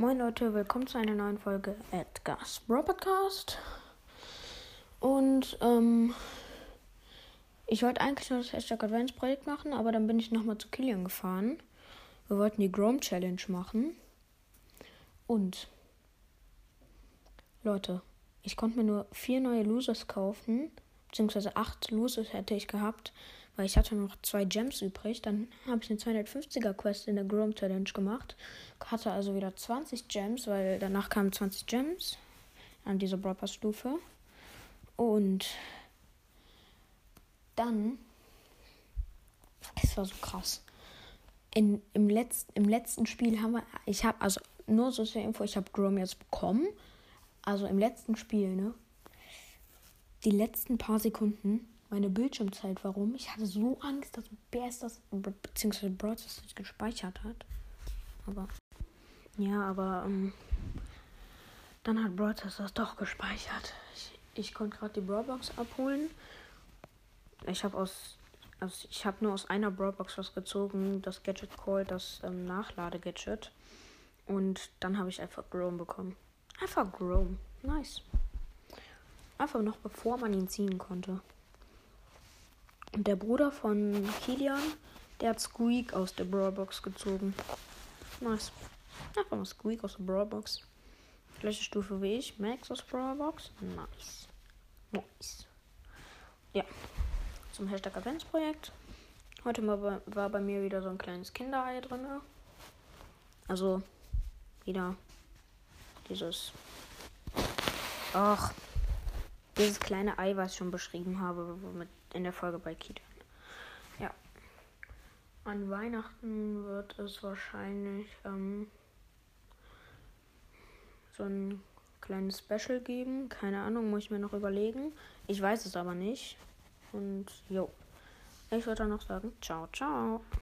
Moin Leute, willkommen zu einer neuen Folge Edgar's Bro Podcast. Und ähm, ich wollte eigentlich nur das Hashtag Advance Projekt machen, aber dann bin ich nochmal zu Killian gefahren. Wir wollten die Grom Challenge machen. Und Leute, ich konnte mir nur vier neue Losers kaufen, beziehungsweise acht Losers hätte ich gehabt, weil ich hatte noch zwei Gems übrig. Dann habe ich eine 250er Quest in der Grom Challenge gemacht. Hatte also wieder 20 Gems, weil danach kamen 20 Gems an dieser Bropper Stufe. Und dann, es war so krass. In, im, letzten, Im letzten Spiel haben wir, ich habe, also nur so zur Info, ich habe Grom jetzt bekommen. Also im letzten Spiel, ne? Die letzten paar Sekunden meine Bildschirmzeit, warum. Ich hatte so Angst, dass Bears das, beziehungsweise Broad das nicht gespeichert hat. Aber, ja, aber, ähm, dann hat Broad das doch gespeichert. Ich, ich konnte gerade die Brawlbox abholen. Ich habe aus, also ich habe nur aus einer Brawlbox was gezogen, das Gadget Call, das ähm, Nachlade-Gadget. Und dann habe ich einfach Grom bekommen. Einfach Grom. Nice. Einfach noch bevor man ihn ziehen konnte. Und der Bruder von Kilian, der hat Squeak aus der Brawlbox gezogen. Nice. Einfach mal Squeak aus der Brawlbox. Gleiche Stufe wie ich. Max aus Brawlbox. Nice. Nice. Ja. Zum Hashtag Adventsprojekt. Heute war, war bei mir wieder so ein kleines Kinderei drin. Also wieder dieses. Ach, dieses kleine Ei, was ich schon beschrieben habe, mit in der Folge bei Kita. Ja. An Weihnachten wird es wahrscheinlich ähm, so ein kleines Special geben. Keine Ahnung, muss ich mir noch überlegen. Ich weiß es aber nicht. Und jo. Ich würde dann noch sagen, ciao, ciao.